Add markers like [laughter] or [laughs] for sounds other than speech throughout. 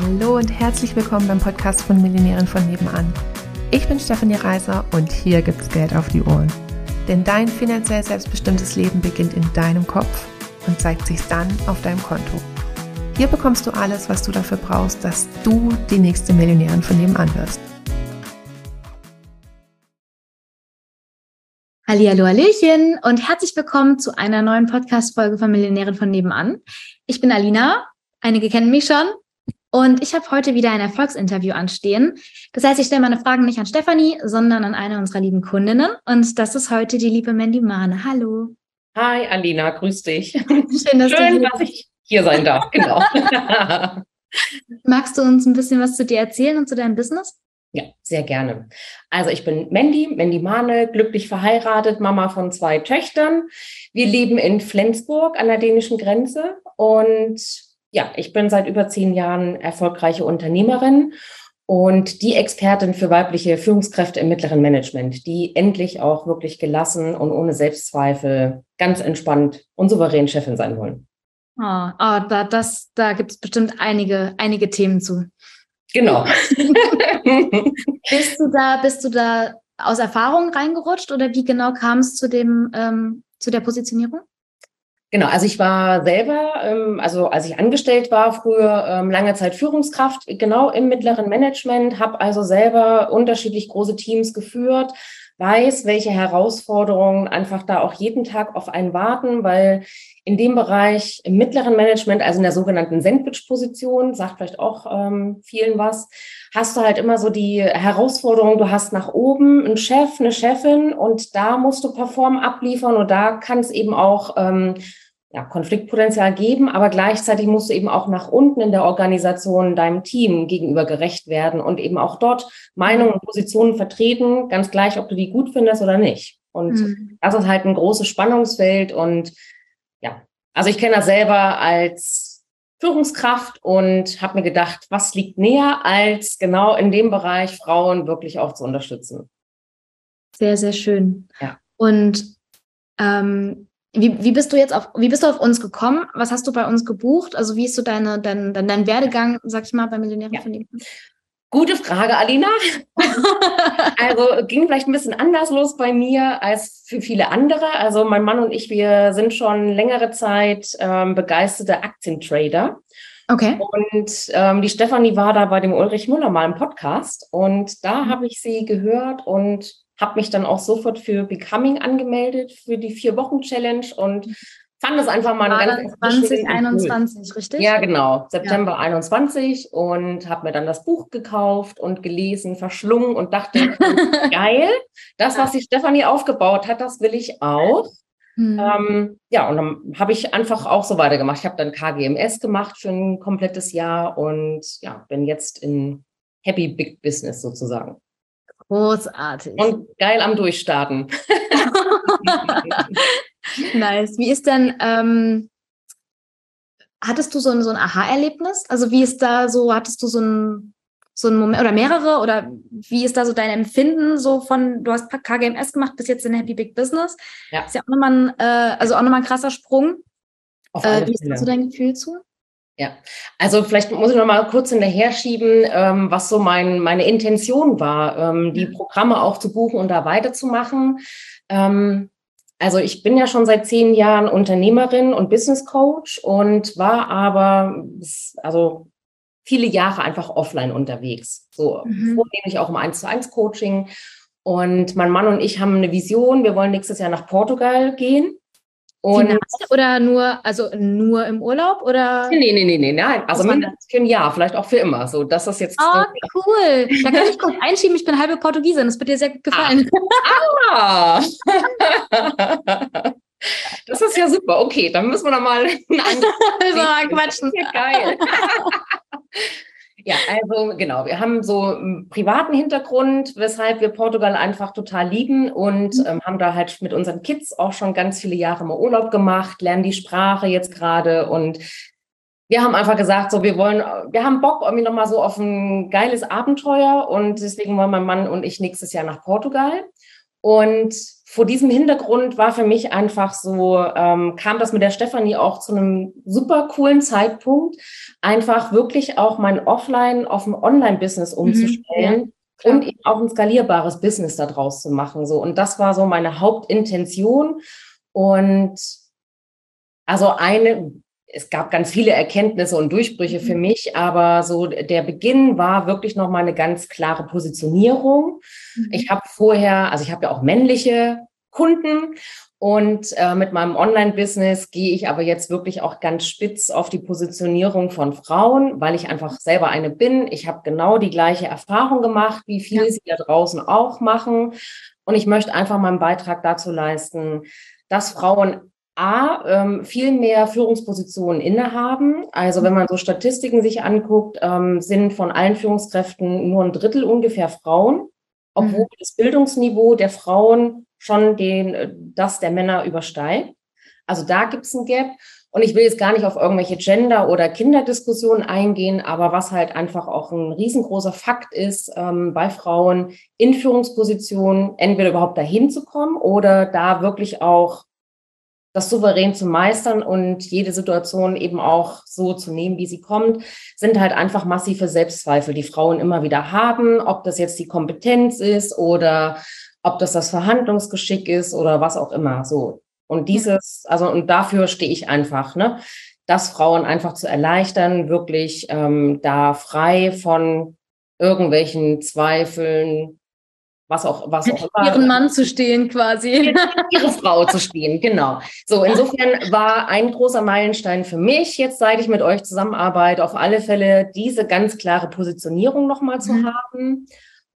Hallo und herzlich willkommen beim Podcast von Millionären von nebenan. Ich bin Stefanie Reiser und hier gibt's Geld auf die Ohren. Denn dein finanziell selbstbestimmtes Leben beginnt in deinem Kopf und zeigt sich dann auf deinem Konto. Hier bekommst du alles, was du dafür brauchst, dass du die nächste Millionärin von nebenan wirst. Hallihallo, Hallöchen und herzlich willkommen zu einer neuen Podcast-Folge von Millionären von nebenan. Ich bin Alina, einige kennen mich schon und ich habe heute wieder ein Erfolgsinterview anstehen. Das heißt, ich stelle meine Fragen nicht an Stefanie, sondern an eine unserer lieben Kundinnen und das ist heute die liebe Mandy Mahne. Hallo. Hi Alina, grüß dich. [laughs] Schön, dass, Schön, du dass ich hier sein darf. Genau. [laughs] [laughs] Magst du uns ein bisschen was zu dir erzählen und zu deinem Business? Ja, sehr gerne. Also ich bin Mandy, Mandy Mahne, glücklich verheiratet, Mama von zwei Töchtern. Wir leben in Flensburg an der dänischen Grenze und ja, ich bin seit über zehn Jahren erfolgreiche Unternehmerin und die Expertin für weibliche Führungskräfte im mittleren Management, die endlich auch wirklich gelassen und ohne Selbstzweifel ganz entspannt und souverän Chefin sein wollen. Oh, oh da, das, da gibt es bestimmt einige, einige Themen zu. Genau. [laughs] [laughs] bist du da, bist du da aus Erfahrung reingerutscht oder wie genau kam es zu dem, ähm, zu der Positionierung? Genau, also ich war selber, ähm, also als ich angestellt war, früher ähm, lange Zeit Führungskraft, genau im mittleren Management, habe also selber unterschiedlich große Teams geführt, weiß, welche Herausforderungen einfach da auch jeden Tag auf einen warten, weil in dem Bereich im mittleren Management, also in der sogenannten Sandwich-Position, sagt vielleicht auch ähm, vielen was, hast du halt immer so die Herausforderung, du hast nach oben einen Chef, eine Chefin und da musst du performen, abliefern und da kann es eben auch ähm, ja, Konfliktpotenzial geben, aber gleichzeitig musst du eben auch nach unten in der Organisation deinem Team gegenüber gerecht werden und eben auch dort Meinungen und Positionen vertreten, ganz gleich, ob du die gut findest oder nicht. Und mhm. das ist halt ein großes Spannungsfeld und ja, also ich kenne das selber als Führungskraft und habe mir gedacht, was liegt näher, als genau in dem Bereich Frauen wirklich auch zu unterstützen. Sehr, sehr schön. Ja. Und ähm, wie, wie bist du jetzt auf, wie bist du auf uns gekommen? Was hast du bei uns gebucht? Also wie ist so deine, dein, dein, dein Werdegang, sag ich mal, bei Millionären ja. von dem? Gute Frage, Alina. [laughs] also ging vielleicht ein bisschen anders los bei mir als für viele andere. Also mein Mann und ich, wir sind schon längere Zeit ähm, begeisterte Aktientrader. Okay. Und ähm, die Stefanie war da bei dem Ulrich Müller mal im Podcast und da mhm. habe ich sie gehört und habe mich dann auch sofort für Becoming angemeldet, für die Vier-Wochen-Challenge und fand das einfach mal ein ganz 2021, richtig? Ja, genau, September ja. 21 und habe mir dann das Buch gekauft und gelesen, verschlungen und dachte, [laughs] geil, das, was die Stefanie aufgebaut hat, das will ich auch. Hm. Ähm, ja, und dann habe ich einfach auch so weitergemacht. Ich habe dann KGMS gemacht für ein komplettes Jahr und ja, bin jetzt in Happy Big Business sozusagen. Großartig. Und geil am Durchstarten. [laughs] nice. Wie ist denn, ähm, hattest du so ein, so ein Aha-Erlebnis? Also wie ist da so, hattest du so ein, so ein Moment oder mehrere oder wie ist da so dein Empfinden so von, du hast KGMS gemacht bis jetzt in Happy Big Business. Ja. Ist ja auch nochmal ein, äh, also auch nochmal ein krasser Sprung. Äh, wie ist da so dein Gefühl zu? Ja, also vielleicht muss ich noch mal kurz hinterher schieben, ähm, was so mein, meine Intention war, ähm, die Programme auch zu buchen und da weiterzumachen. Ähm, also ich bin ja schon seit zehn Jahren Unternehmerin und Business Coach und war aber also viele Jahre einfach offline unterwegs. So mhm. vornehmlich auch im 1 zu 1 Coaching. Und mein Mann und ich haben eine Vision. Wir wollen nächstes Jahr nach Portugal gehen. Und Final oder nur, also nur im Urlaub oder? Nee, nee, nee, nee, nein. Also mindestens für ein Jahr, vielleicht auch für immer. So, das ist jetzt. Oh, cool. Da kann ich [laughs] kurz einschieben, ich bin halbe Portugiesin. Das wird dir sehr gut gefallen. Ah. ah. Das ist ja super. Okay, dann müssen wir noch mal ein anderes. [laughs] [laughs] quatschen. Geil. Ja, also genau, wir haben so einen privaten Hintergrund, weshalb wir Portugal einfach total lieben und mhm. ähm, haben da halt mit unseren Kids auch schon ganz viele Jahre mal Urlaub gemacht, lernen die Sprache jetzt gerade und wir haben einfach gesagt, so wir wollen, wir haben Bock irgendwie nochmal so auf ein geiles Abenteuer und deswegen wollen mein Mann und ich nächstes Jahr nach Portugal und vor diesem Hintergrund war für mich einfach so, ähm, kam das mit der Stefanie auch zu einem super coolen Zeitpunkt, einfach wirklich auch mein Offline auf ein Online-Business umzustellen. Mhm, und eben auch ein skalierbares Business daraus zu machen. So. Und das war so meine Hauptintention. Und also eine, es gab ganz viele Erkenntnisse und Durchbrüche für mhm. mich, aber so der Beginn war wirklich noch mal eine ganz klare Positionierung. Mhm. Ich habe vorher, also ich habe ja auch männliche Kunden und äh, mit meinem Online-Business gehe ich aber jetzt wirklich auch ganz spitz auf die Positionierung von Frauen, weil ich einfach selber eine bin. Ich habe genau die gleiche Erfahrung gemacht, wie viele ja. sie da draußen auch machen. Und ich möchte einfach meinen Beitrag dazu leisten, dass Frauen A, ähm, viel mehr Führungspositionen innehaben. Also wenn man so Statistiken sich anguckt, ähm, sind von allen Führungskräften nur ein Drittel ungefähr Frauen, obwohl mhm. das Bildungsniveau der Frauen schon den, äh, das der Männer übersteigt. Also da gibt es ein Gap. Und ich will jetzt gar nicht auf irgendwelche Gender- oder Kinderdiskussionen eingehen, aber was halt einfach auch ein riesengroßer Fakt ist, ähm, bei Frauen in Führungspositionen entweder überhaupt dahin zu kommen oder da wirklich auch das souverän zu meistern und jede Situation eben auch so zu nehmen, wie sie kommt, sind halt einfach massive Selbstzweifel, die Frauen immer wieder haben, ob das jetzt die Kompetenz ist oder ob das das Verhandlungsgeschick ist oder was auch immer. So. Und dieses, also, und dafür stehe ich einfach, ne? Das Frauen einfach zu erleichtern, wirklich ähm, da frei von irgendwelchen Zweifeln, was auch, was auch immer. Ihren Mann zu stehen quasi. Ihre Frau zu stehen, genau. So, insofern war ein großer Meilenstein für mich, jetzt seit ich mit euch zusammenarbeite, auf alle Fälle diese ganz klare Positionierung nochmal zu mhm. haben.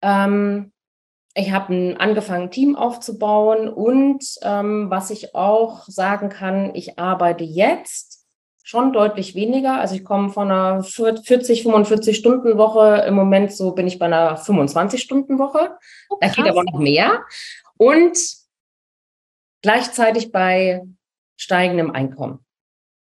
Ähm, ich habe angefangen, ein Team aufzubauen und ähm, was ich auch sagen kann, ich arbeite jetzt schon deutlich weniger. Also ich komme von einer 40, 45 Stunden Woche. Im Moment so bin ich bei einer 25 Stunden Woche. Oh, da geht aber noch mehr. Und gleichzeitig bei steigendem Einkommen.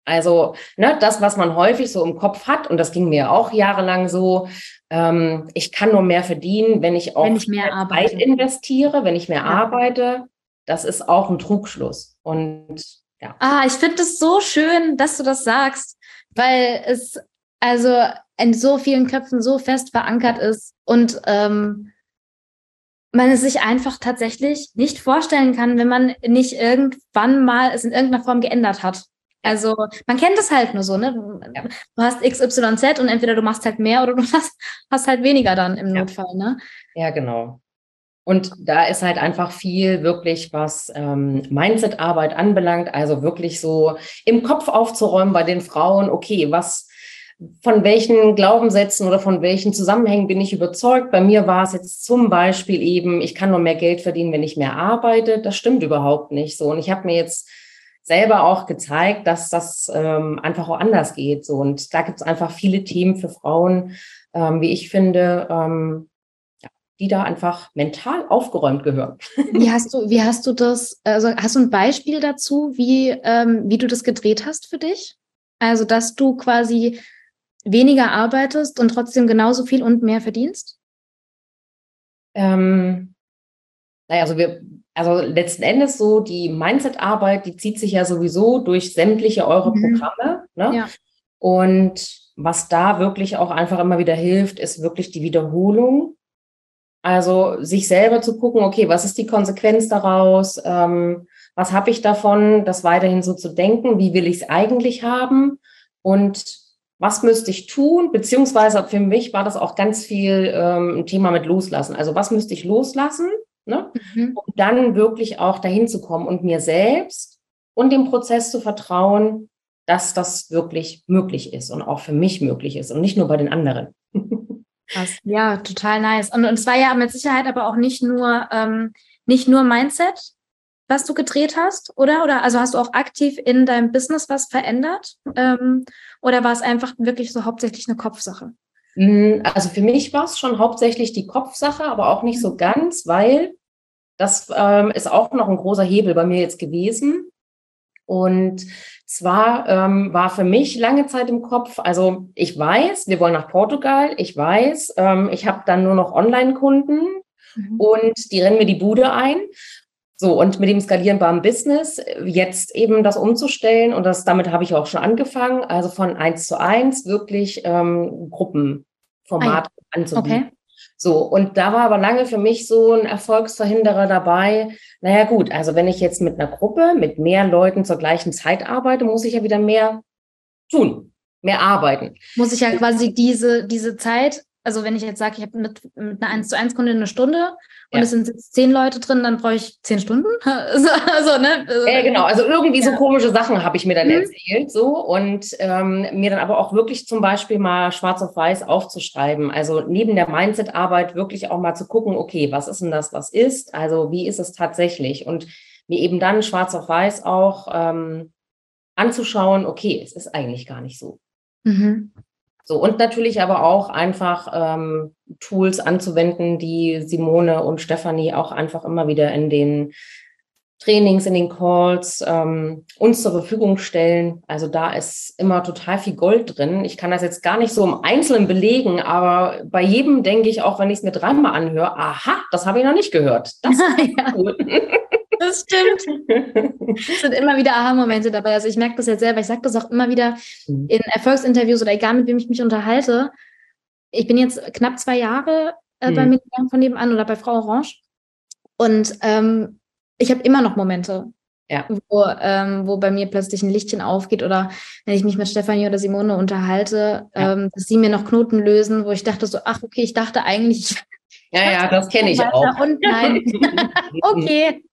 Also ne, das, was man häufig so im Kopf hat, und das ging mir auch jahrelang so, ähm, ich kann nur mehr verdienen, wenn ich auch wenn ich mehr Arbeit investiere, wenn ich mehr ja. arbeite. Das ist auch ein Trugschluss. Und ja. Ah, ich finde es so schön, dass du das sagst, weil es also in so vielen Köpfen so fest verankert ist und ähm, man es sich einfach tatsächlich nicht vorstellen kann, wenn man nicht irgendwann mal es in irgendeiner Form geändert hat. Also man kennt es halt nur so, ne? Du hast XYZ und entweder du machst halt mehr oder du [laughs] hast, hast halt weniger dann im ja. Notfall, ne? Ja, genau. Und da ist halt einfach viel wirklich, was ähm, Mindset-Arbeit anbelangt, also wirklich so im Kopf aufzuräumen bei den Frauen, okay, was, von welchen Glaubenssätzen oder von welchen Zusammenhängen bin ich überzeugt? Bei mir war es jetzt zum Beispiel eben, ich kann nur mehr Geld verdienen, wenn ich mehr arbeite. Das stimmt überhaupt nicht so. Und ich habe mir jetzt selber auch gezeigt, dass das ähm, einfach auch anders geht. So. Und da gibt es einfach viele Themen für Frauen, ähm, wie ich finde, ähm, die da einfach mental aufgeräumt gehören. Wie hast du, wie hast du das, also hast du ein Beispiel dazu, wie, ähm, wie du das gedreht hast für dich? Also, dass du quasi weniger arbeitest und trotzdem genauso viel und mehr verdienst? Ähm, naja, also wir, also letzten Endes so die Mindset-Arbeit, die zieht sich ja sowieso durch sämtliche eure mhm. Programme. Ne? Ja. Und was da wirklich auch einfach immer wieder hilft, ist wirklich die Wiederholung also sich selber zu gucken, okay, was ist die Konsequenz daraus? Ähm, was habe ich davon, das weiterhin so zu denken? Wie will ich es eigentlich haben? Und was müsste ich tun? Beziehungsweise für mich war das auch ganz viel ähm, ein Thema mit Loslassen. Also was müsste ich loslassen, ne? Mhm. um dann wirklich auch dahin zu kommen und mir selbst und dem Prozess zu vertrauen, dass das wirklich möglich ist und auch für mich möglich ist und nicht nur bei den anderen. Krass. Ja, total nice. Und, und es war ja mit Sicherheit aber auch nicht nur, ähm, nicht nur Mindset, was du gedreht hast, oder? Oder also hast du auch aktiv in deinem Business was verändert? Ähm, oder war es einfach wirklich so hauptsächlich eine Kopfsache? Mm, also für mich war es schon hauptsächlich die Kopfsache, aber auch nicht so ganz, weil das ähm, ist auch noch ein großer Hebel bei mir jetzt gewesen. Und zwar ähm, war für mich lange Zeit im Kopf, also ich weiß, wir wollen nach Portugal, ich weiß, ähm, ich habe dann nur noch Online-Kunden mhm. und die rennen mir die Bude ein. So, und mit dem skalierbaren Business äh, jetzt eben das umzustellen und das, damit habe ich auch schon angefangen, also von eins zu eins wirklich ähm, Gruppenformat ah, ja. anzubieten. Okay. So, und da war aber lange für mich so ein Erfolgsverhinderer dabei. Naja, gut, also wenn ich jetzt mit einer Gruppe, mit mehr Leuten zur gleichen Zeit arbeite, muss ich ja wieder mehr tun, mehr arbeiten. Muss ich ja quasi diese, diese Zeit also wenn ich jetzt sage, ich habe mit, mit einer 1 zu 1 Kundin eine Stunde und ja. es sind jetzt zehn Leute drin, dann brauche ich zehn Stunden. [laughs] also, ne? Also, ja, genau. Also irgendwie ja. so komische Sachen habe ich mir dann mhm. erzählt, so und ähm, mir dann aber auch wirklich zum Beispiel mal schwarz auf weiß aufzuschreiben. Also neben der Mindset-Arbeit wirklich auch mal zu gucken, okay, was ist denn das, was ist? Also wie ist es tatsächlich? Und mir eben dann schwarz auf weiß auch ähm, anzuschauen, okay, es ist eigentlich gar nicht so. Mhm. So, und natürlich aber auch einfach ähm, Tools anzuwenden, die Simone und Stefanie auch einfach immer wieder in den Trainings, in den Calls ähm, uns zur Verfügung stellen. Also da ist immer total viel Gold drin. Ich kann das jetzt gar nicht so im Einzelnen belegen, aber bei jedem denke ich auch, wenn ich es mir dreimal anhöre, aha, das habe ich noch nicht gehört. Das [laughs] ist cool. Das stimmt. Es sind immer wieder Aha-Momente dabei. Also ich merke das jetzt selber. Ich sage das auch immer wieder mhm. in Erfolgsinterviews oder egal, mit wem ich mich unterhalte. Ich bin jetzt knapp zwei Jahre äh, mhm. bei mir von nebenan oder bei Frau Orange. Und ähm, ich habe immer noch Momente, ja. wo, ähm, wo bei mir plötzlich ein Lichtchen aufgeht oder wenn ich mich mit Stefanie oder Simone unterhalte, ja. ähm, dass sie mir noch Knoten lösen, wo ich dachte so, ach okay, ich dachte eigentlich, ja, ja, das kenne ich auch. Und nein. [laughs] okay.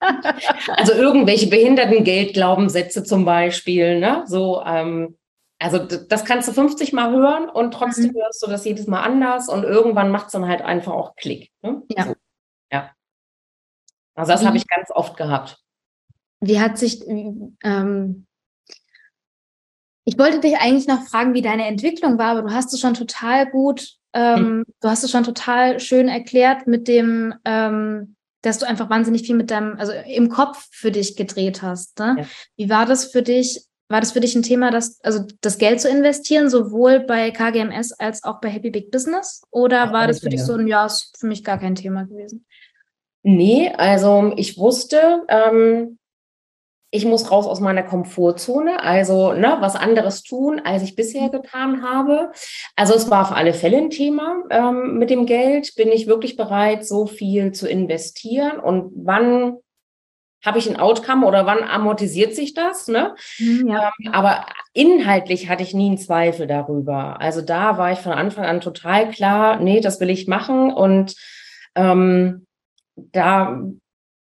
also irgendwelche Behindertengeldglaubenssätze zum Beispiel, ne? So, ähm, also das kannst du 50 Mal hören und trotzdem mhm. hörst du das jedes Mal anders und irgendwann macht es dann halt einfach auch Klick. Ne? Ja. So, ja. Also das habe ich ganz oft gehabt. Wie hat sich, ähm, ich wollte dich eigentlich noch fragen, wie deine Entwicklung war, aber du hast es schon total gut ähm, hm. Du hast es schon total schön erklärt mit dem, ähm, dass du einfach wahnsinnig viel mit deinem, also im Kopf für dich gedreht hast. Ne? Ja. Wie war das für dich? War das für dich ein Thema, das, also das Geld zu investieren, sowohl bei KGMS als auch bei Happy Big Business? Oder war das für dich so ein, ja, ist für mich gar kein Thema gewesen? Nee, also ich wusste, ähm, ich muss raus aus meiner Komfortzone, also ne, was anderes tun, als ich bisher getan habe. Also es war auf alle Fälle ein Thema ähm, mit dem Geld. Bin ich wirklich bereit, so viel zu investieren? Und wann habe ich ein Outcome oder wann amortisiert sich das? Ne? Mhm, ja. ähm, aber inhaltlich hatte ich nie einen Zweifel darüber. Also da war ich von Anfang an total klar, nee, das will ich machen. Und ähm, da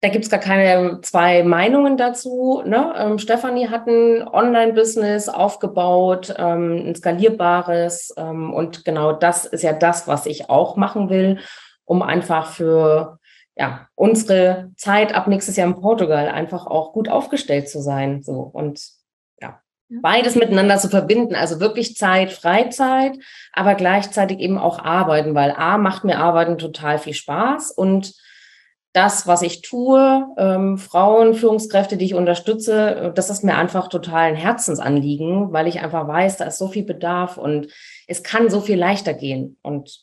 da gibt es gar keine zwei Meinungen dazu. Ne? Ähm, Stefanie hat ein Online-Business aufgebaut, ähm, ein skalierbares. Ähm, und genau das ist ja das, was ich auch machen will, um einfach für ja, unsere Zeit ab nächstes Jahr in Portugal einfach auch gut aufgestellt zu sein. So und ja, beides miteinander zu verbinden. Also wirklich Zeit, Freizeit, aber gleichzeitig eben auch arbeiten, weil A macht mir Arbeiten total viel Spaß und das, was ich tue, ähm, Frauen, Führungskräfte, die ich unterstütze, das ist mir einfach total ein Herzensanliegen, weil ich einfach weiß, da ist so viel Bedarf und es kann so viel leichter gehen. Und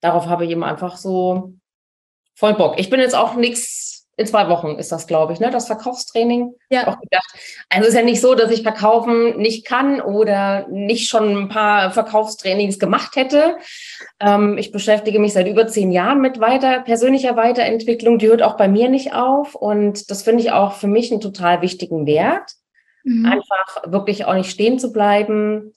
darauf habe ich eben einfach so voll Bock. Ich bin jetzt auch nichts in zwei Wochen ist das, glaube ich, ne? Das Verkaufstraining. Ja. Auch gedacht. Also es ist ja nicht so, dass ich verkaufen nicht kann oder nicht schon ein paar Verkaufstrainings gemacht hätte. Ähm, ich beschäftige mich seit über zehn Jahren mit weiter persönlicher Weiterentwicklung. Die hört auch bei mir nicht auf. Und das finde ich auch für mich einen total wichtigen Wert. Mhm. Einfach wirklich auch nicht stehen zu bleiben,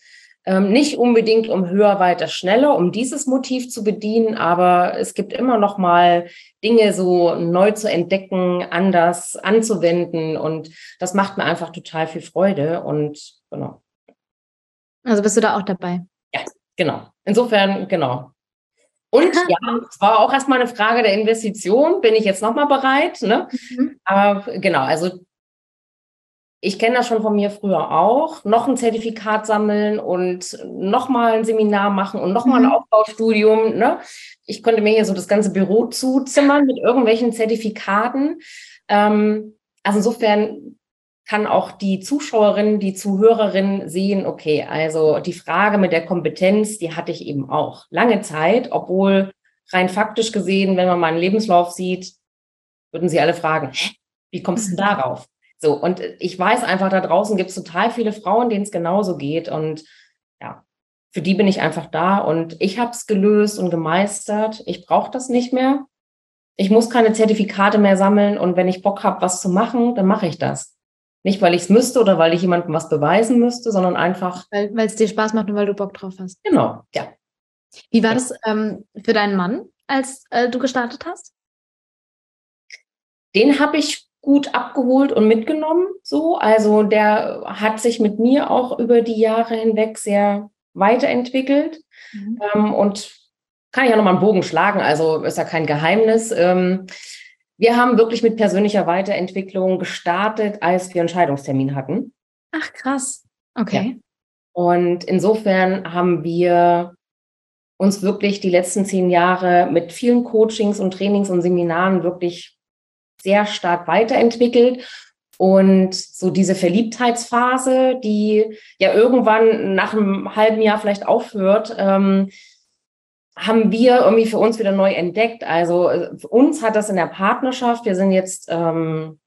ähm, nicht unbedingt um höher, weiter, schneller, um dieses Motiv zu bedienen, aber es gibt immer noch mal Dinge so neu zu entdecken, anders anzuwenden und das macht mir einfach total viel Freude und genau. Also bist du da auch dabei? Ja, genau. Insofern, genau. Und ja, es war auch erstmal eine Frage der Investition. Bin ich jetzt nochmal bereit? Ne? Mhm. Aber genau, also ich kenne das schon von mir früher auch, noch ein Zertifikat sammeln und nochmal ein Seminar machen und nochmal mhm. ein Aufbaustudium. Ne? Ich konnte mir hier so das ganze Büro zuzimmern mit irgendwelchen Zertifikaten. Ähm, also insofern kann auch die Zuschauerin, die Zuhörerin sehen, okay, also die Frage mit der Kompetenz, die hatte ich eben auch lange Zeit, obwohl rein faktisch gesehen, wenn man meinen Lebenslauf sieht, würden sie alle fragen, wie kommst du darauf? So, und ich weiß einfach, da draußen gibt es total viele Frauen, denen es genauso geht. Und ja, für die bin ich einfach da und ich habe es gelöst und gemeistert. Ich brauche das nicht mehr. Ich muss keine Zertifikate mehr sammeln und wenn ich Bock habe, was zu machen, dann mache ich das. Nicht, weil ich es müsste oder weil ich jemandem was beweisen müsste, sondern einfach. Weil es dir Spaß macht und weil du Bock drauf hast. Genau, ja. Wie war ja. das ähm, für deinen Mann, als äh, du gestartet hast? Den habe ich gut abgeholt und mitgenommen. So, also der hat sich mit mir auch über die Jahre hinweg sehr weiterentwickelt mhm. ähm, und kann ich ja nochmal einen Bogen schlagen. Also ist ja kein Geheimnis. Ähm, wir haben wirklich mit persönlicher Weiterentwicklung gestartet, als wir einen Scheidungstermin hatten. Ach krass. Okay. Ja. Und insofern haben wir uns wirklich die letzten zehn Jahre mit vielen Coachings und Trainings und Seminaren wirklich sehr stark weiterentwickelt. Und so diese Verliebtheitsphase, die ja irgendwann nach einem halben Jahr vielleicht aufhört, ähm, haben wir irgendwie für uns wieder neu entdeckt. Also für uns hat das in der Partnerschaft, wir sind jetzt ähm,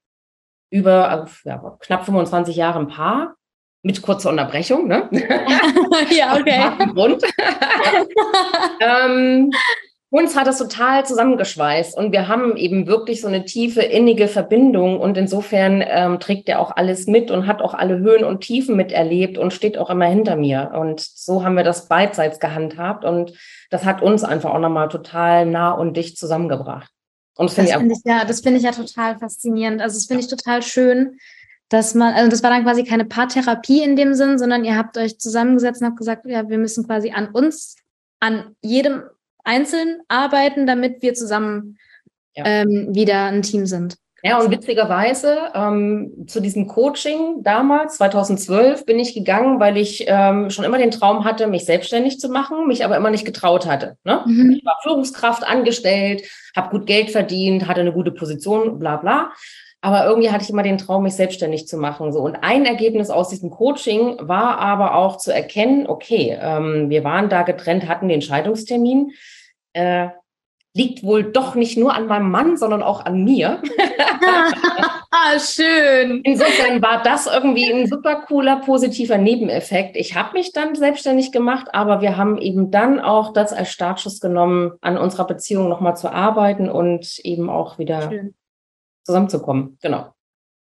über ja, knapp 25 Jahre ein Paar, mit kurzer Unterbrechung, ne? [laughs] ja, okay. Grund. [laughs] ähm, uns hat das total zusammengeschweißt und wir haben eben wirklich so eine tiefe, innige Verbindung und insofern ähm, trägt er auch alles mit und hat auch alle Höhen und Tiefen miterlebt und steht auch immer hinter mir. Und so haben wir das beidseits gehandhabt und das hat uns einfach auch nochmal total nah und dicht zusammengebracht. Und das finde ich, find ich, ja, das finde ich ja total faszinierend. Also das finde ich total schön, dass man, also das war dann quasi keine Paartherapie in dem Sinn, sondern ihr habt euch zusammengesetzt und habt gesagt, ja, wir müssen quasi an uns, an jedem einzeln arbeiten, damit wir zusammen ja. ähm, wieder ein Team sind. Ja, und witzigerweise ähm, zu diesem Coaching damals, 2012, bin ich gegangen, weil ich ähm, schon immer den Traum hatte, mich selbstständig zu machen, mich aber immer nicht getraut hatte. Ne? Mhm. Ich war Führungskraft angestellt, habe gut Geld verdient, hatte eine gute Position, bla bla. Aber irgendwie hatte ich immer den Traum, mich selbstständig zu machen. So. Und ein Ergebnis aus diesem Coaching war aber auch zu erkennen, okay, ähm, wir waren da getrennt, hatten den Scheidungstermin äh, liegt wohl doch nicht nur an meinem Mann, sondern auch an mir. ah, [laughs] schön. Insofern war das irgendwie ein super cooler, positiver Nebeneffekt. Ich habe mich dann selbstständig gemacht, aber wir haben eben dann auch das als Startschuss genommen, an unserer Beziehung nochmal zu arbeiten und eben auch wieder schön. Zusammenzukommen. Genau.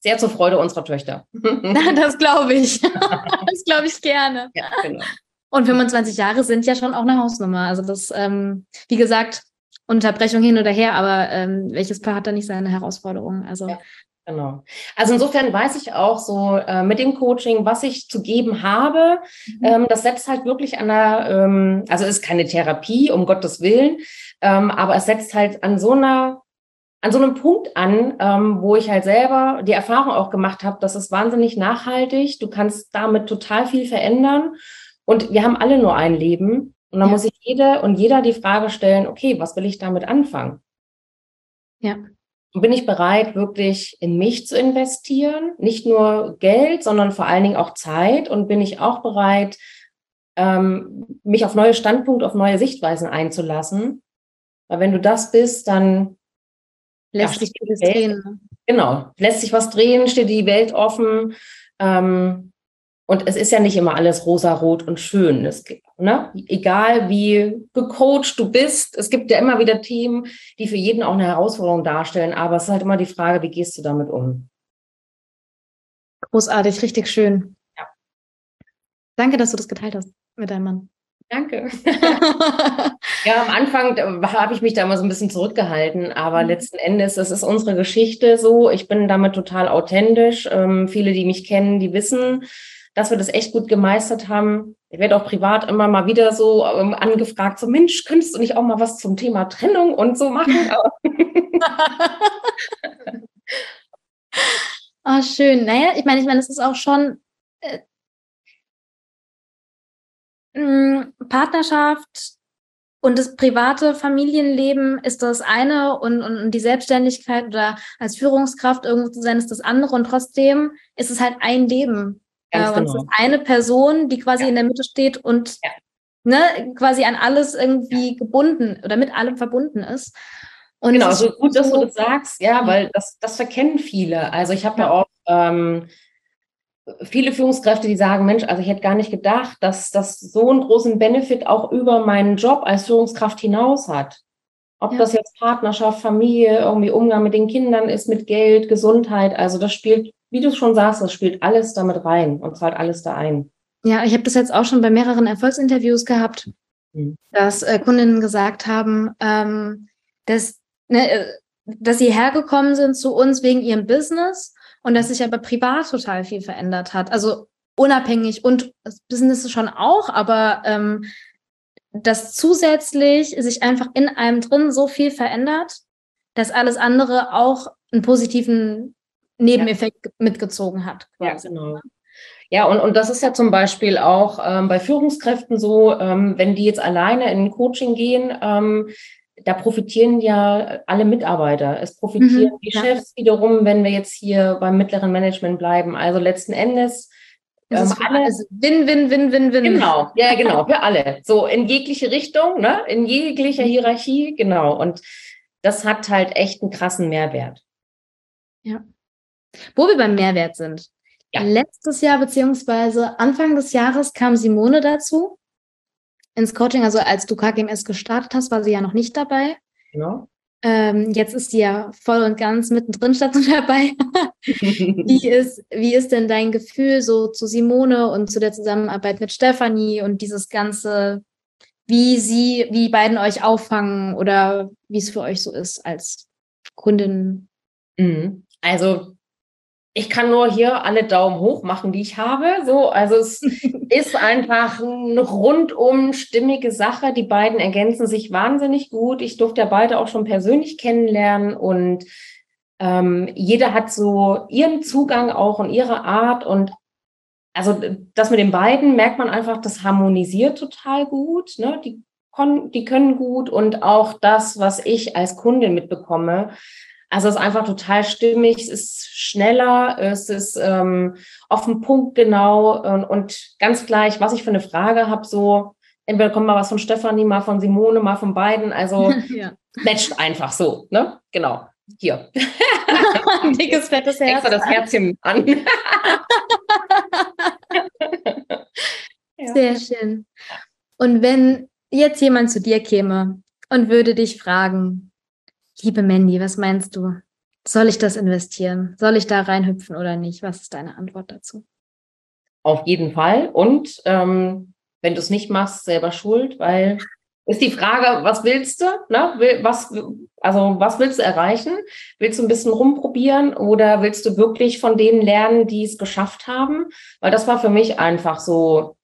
Sehr zur Freude unserer Töchter. [laughs] [laughs] das glaube ich. [laughs] das glaube ich gerne. Ja, genau. Und 25 Jahre sind ja schon auch eine Hausnummer. Also das, ähm, wie gesagt, Unterbrechung hin oder her, aber ähm, welches Paar hat da nicht seine Herausforderungen? Also ja, Genau. Also insofern weiß ich auch so äh, mit dem Coaching, was ich zu geben habe, mhm. ähm, das setzt halt wirklich an der, ähm, also es ist keine Therapie, um Gottes Willen, ähm, aber es setzt halt an so einer, an so einem Punkt an, ähm, wo ich halt selber die Erfahrung auch gemacht habe, dass es wahnsinnig nachhaltig, du kannst damit total viel verändern und wir haben alle nur ein Leben. Und dann ja. muss sich jede und jeder die Frage stellen, okay, was will ich damit anfangen? Ja. Und bin ich bereit, wirklich in mich zu investieren? Nicht nur Geld, sondern vor allen Dingen auch Zeit. Und bin ich auch bereit, ähm, mich auf neue Standpunkte, auf neue Sichtweisen einzulassen? Weil wenn du das bist, dann lässt sich vieles drehen. Ne? Genau, lässt sich was drehen, steht die Welt offen. Ähm, und es ist ja nicht immer alles rosa-rot und schön. Es, ne? Egal wie gecoacht du bist, es gibt ja immer wieder Themen, die für jeden auch eine Herausforderung darstellen. Aber es ist halt immer die Frage, wie gehst du damit um? Großartig, richtig schön. Ja. Danke, dass du das geteilt hast mit deinem Mann. Danke. [laughs] [laughs] ja, am Anfang habe ich mich da immer so ein bisschen zurückgehalten, aber mhm. letzten Endes, es ist unsere Geschichte so. Ich bin damit total authentisch. Ähm, viele, die mich kennen, die wissen, dass wir das echt gut gemeistert haben. Ich werde auch privat immer mal wieder so ähm, angefragt, so Mensch, könntest du nicht auch mal was zum Thema Trennung und so machen? [laughs] oh, schön. Naja, ich meine, ich meine, es ist auch schon äh, mm, Partnerschaft und das private Familienleben ist das eine und, und, und die Selbstständigkeit oder als Führungskraft irgendwo zu sein ist das andere und trotzdem ist es halt ein Leben. Ganz äh, und genau. es ist eine Person, die quasi ja. in der Mitte steht und ja. ne, quasi an alles irgendwie ja. gebunden oder mit allem verbunden ist. Und genau, so gut, dass du das sagst, ja, weil das, das verkennen viele. Also ich habe ja. ja auch ähm, viele Führungskräfte, die sagen, Mensch, also ich hätte gar nicht gedacht, dass das so einen großen Benefit auch über meinen Job als Führungskraft hinaus hat. Ob ja. das jetzt Partnerschaft, Familie, irgendwie Umgang mit den Kindern ist, mit Geld, Gesundheit, also das spielt, wie du schon sagst, das spielt alles damit rein und zahlt alles da ein. Ja, ich habe das jetzt auch schon bei mehreren Erfolgsinterviews gehabt, mhm. dass äh, Kundinnen gesagt haben, ähm, dass, ne, äh, dass sie hergekommen sind zu uns wegen ihrem Business und dass sich aber privat total viel verändert hat. Also unabhängig und das Business schon auch, aber ähm, dass zusätzlich sich einfach in einem drin so viel verändert, dass alles andere auch einen positiven Nebeneffekt ja. mitgezogen hat. Quasi. Ja, genau. Ja, und, und das ist ja zum Beispiel auch ähm, bei Führungskräften so, ähm, wenn die jetzt alleine in ein Coaching gehen, ähm, da profitieren ja alle Mitarbeiter. Es profitieren mhm, die ja. Chefs wiederum, wenn wir jetzt hier beim mittleren Management bleiben. Also letzten Endes ähm, alle, win, win, win, win, win. Genau, ja, [laughs] genau, für alle. So in jegliche Richtung, ne? in jeglicher Hierarchie, genau. Und das hat halt echt einen krassen Mehrwert. Ja. Wo wir beim Mehrwert sind. Ja. Letztes Jahr beziehungsweise Anfang des Jahres kam Simone dazu ins Coaching. Also als du KGMS gestartet hast, war sie ja noch nicht dabei. Genau. Ähm, jetzt ist sie ja voll und ganz mittendrin statt dabei. [laughs] wie, ist, wie ist denn dein Gefühl so zu Simone und zu der Zusammenarbeit mit Stefanie und dieses ganze, wie sie, wie beiden euch auffangen oder wie es für euch so ist als Kundin? Mhm. Also ich kann nur hier alle Daumen hoch machen, die ich habe. So, also es [laughs] ist einfach eine rundum stimmige Sache. Die beiden ergänzen sich wahnsinnig gut. Ich durfte ja beide auch schon persönlich kennenlernen und ähm, jeder hat so ihren Zugang auch und ihre Art und also das mit den beiden merkt man einfach, das harmonisiert total gut. Ne? Die, die können gut und auch das, was ich als Kundin mitbekomme, also es ist einfach total stimmig, es ist schneller, es ist ähm, auf den Punkt genau und, und ganz gleich, was ich für eine Frage habe, so entweder kommt mal was von Stefanie, mal von Simone, mal von beiden, also [laughs] ja. matcht einfach so, ne? Genau, hier. Ein [laughs] dickes, fettes Herz. Extra das Herzchen an. [laughs] ja. Sehr schön. Und wenn jetzt jemand zu dir käme und würde dich fragen, Liebe Mandy, was meinst du? Soll ich das investieren? Soll ich da reinhüpfen oder nicht? Was ist deine Antwort dazu? Auf jeden Fall. Und ähm, wenn du es nicht machst, selber schuld, weil ist die Frage, was willst du? Ne? Was, also was willst du erreichen? Willst du ein bisschen rumprobieren oder willst du wirklich von denen lernen, die es geschafft haben? Weil das war für mich einfach so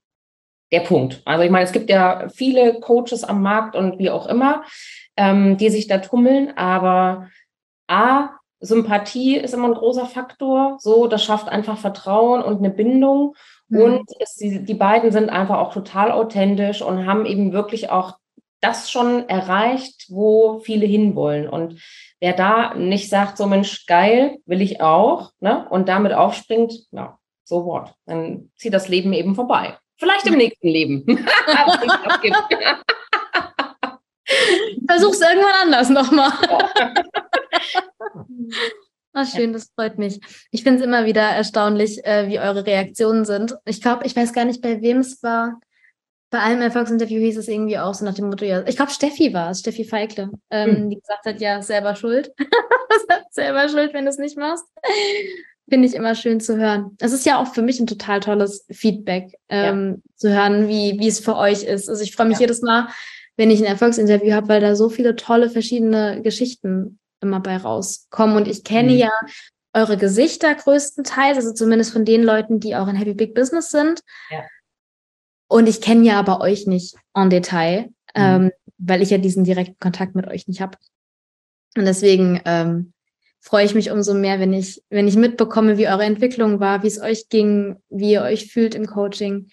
der Punkt. Also ich meine, es gibt ja viele Coaches am Markt und wie auch immer ähm, die sich da tummeln. Aber A, Sympathie ist immer ein großer Faktor. So, das schafft einfach Vertrauen und eine Bindung. Mhm. Und es, die, die beiden sind einfach auch total authentisch und haben eben wirklich auch das schon erreicht, wo viele hinwollen. Und wer da nicht sagt, so Mensch, geil, will ich auch, ne, und damit aufspringt, ja, so what. Dann zieht das Leben eben vorbei. Vielleicht im nächsten Leben. [laughs] [laughs] Versuch's irgendwann anders nochmal. [laughs] Ach, schön, das freut mich. Ich finde es immer wieder erstaunlich, äh, wie eure Reaktionen sind. Ich glaube, ich weiß gar nicht, bei wem es war. Bei einem Erfolgsinterview hieß es irgendwie auch so nach dem Motto, ja, ich glaube, Steffi war es, Steffi Feikle, ähm, hm. die gesagt hat, ja, selber schuld. [laughs] selber schuld, wenn du es nicht machst. Finde ich immer schön zu hören. Es ist ja auch für mich ein total tolles Feedback, ähm, ja. zu hören, wie, wie es für euch ist. Also ich freue mich ja. jedes Mal, wenn ich ein Erfolgsinterview habe, weil da so viele tolle verschiedene Geschichten immer bei rauskommen. Und ich kenne mhm. ja eure Gesichter größtenteils, also zumindest von den Leuten, die auch in Happy Big Business sind. Ja. Und ich kenne ja aber euch nicht en Detail, mhm. ähm, weil ich ja diesen direkten Kontakt mit euch nicht habe. Und deswegen ähm, freue ich mich umso mehr, wenn ich, wenn ich mitbekomme, wie eure Entwicklung war, wie es euch ging, wie ihr euch fühlt im Coaching.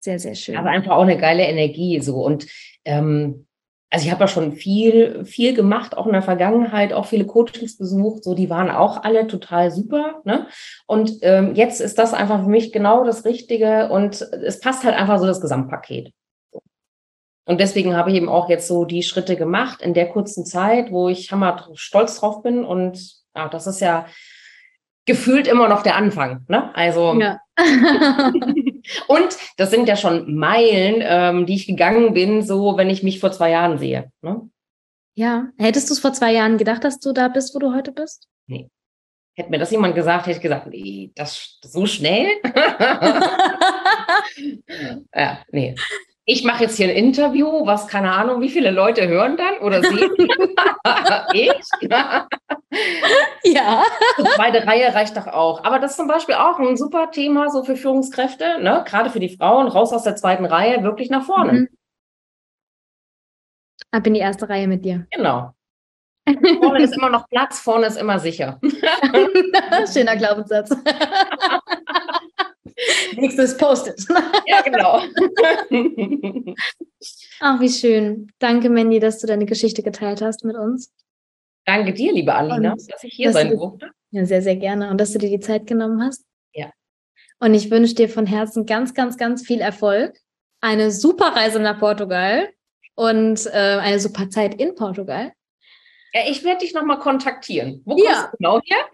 Sehr, sehr schön. Aber einfach auch eine geile Energie so. Und ähm, also ich habe ja schon viel, viel gemacht, auch in der Vergangenheit, auch viele Coachings besucht, so die waren auch alle total super. Ne? Und ähm, jetzt ist das einfach für mich genau das Richtige und es passt halt einfach so das Gesamtpaket. Und deswegen habe ich eben auch jetzt so die Schritte gemacht in der kurzen Zeit, wo ich hammer stolz drauf bin. Und ja, das ist ja gefühlt immer noch der Anfang. Ne? Also ja. [laughs] und das sind ja schon Meilen, ähm, die ich gegangen bin, so wenn ich mich vor zwei Jahren sehe. Ne? Ja, hättest du es vor zwei Jahren gedacht, dass du da bist, wo du heute bist? Nee. Hätte mir das jemand gesagt, hätte ich gesagt, nee, das so schnell? [laughs] [laughs] ja, nee ich mache jetzt hier ein Interview, was keine Ahnung, wie viele Leute hören dann oder sehen. [laughs] [laughs] ich? [laughs] ja. Die zweite Reihe reicht doch auch. Aber das ist zum Beispiel auch ein super Thema so für Führungskräfte, ne? gerade für die Frauen, raus aus der zweiten Reihe, wirklich nach vorne. Mhm. Ab in die erste Reihe mit dir. Genau. Vorne ist immer noch Platz, vorne ist immer sicher. Schöner Glaubenssatz. [laughs] Nächstes Post-it. [laughs] ja, genau. [laughs] Ach, wie schön. Danke, Mandy, dass du deine Geschichte geteilt hast mit uns. Danke dir, liebe Alina, Und dass ich hier dass sein durfte. Ja, sehr, sehr gerne. Und dass du dir die Zeit genommen hast. Ja. Und ich wünsche dir von Herzen ganz, ganz, ganz viel Erfolg. Eine super Reise nach Portugal und äh, eine super Zeit in Portugal. Ja, ich werde dich nochmal kontaktieren. Wo ja. kommst du genau her?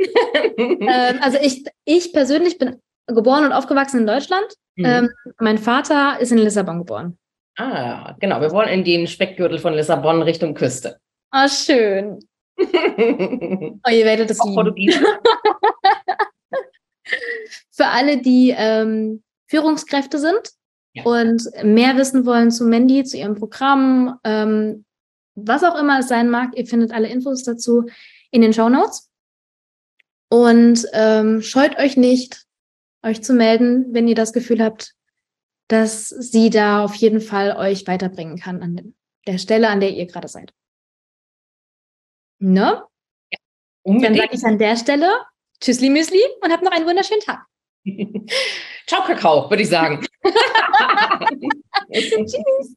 ähm, also ich, ich persönlich bin geboren und aufgewachsen in Deutschland. Mhm. Ähm, mein Vater ist in Lissabon geboren. Ah, genau. Wir wollen in den Speckgürtel von Lissabon Richtung Küste. Ah, schön. [laughs] oh, ihr werdet das lieben. [laughs] Für alle, die ähm, Führungskräfte sind ja. und mehr wissen wollen zu Mandy, zu ihrem Programm, ähm, was auch immer es sein mag, ihr findet alle Infos dazu in den Show Notes. Und ähm, scheut euch nicht, euch zu melden, wenn ihr das Gefühl habt, dass sie da auf jeden Fall euch weiterbringen kann an der Stelle, an der ihr gerade seid. Ne? Ja, Dann sage ich an der Stelle Tschüssli Müsli und habt noch einen wunderschönen Tag. [laughs] Ciao, Kakao, würde ich sagen. [laughs] [laughs] Tschüss.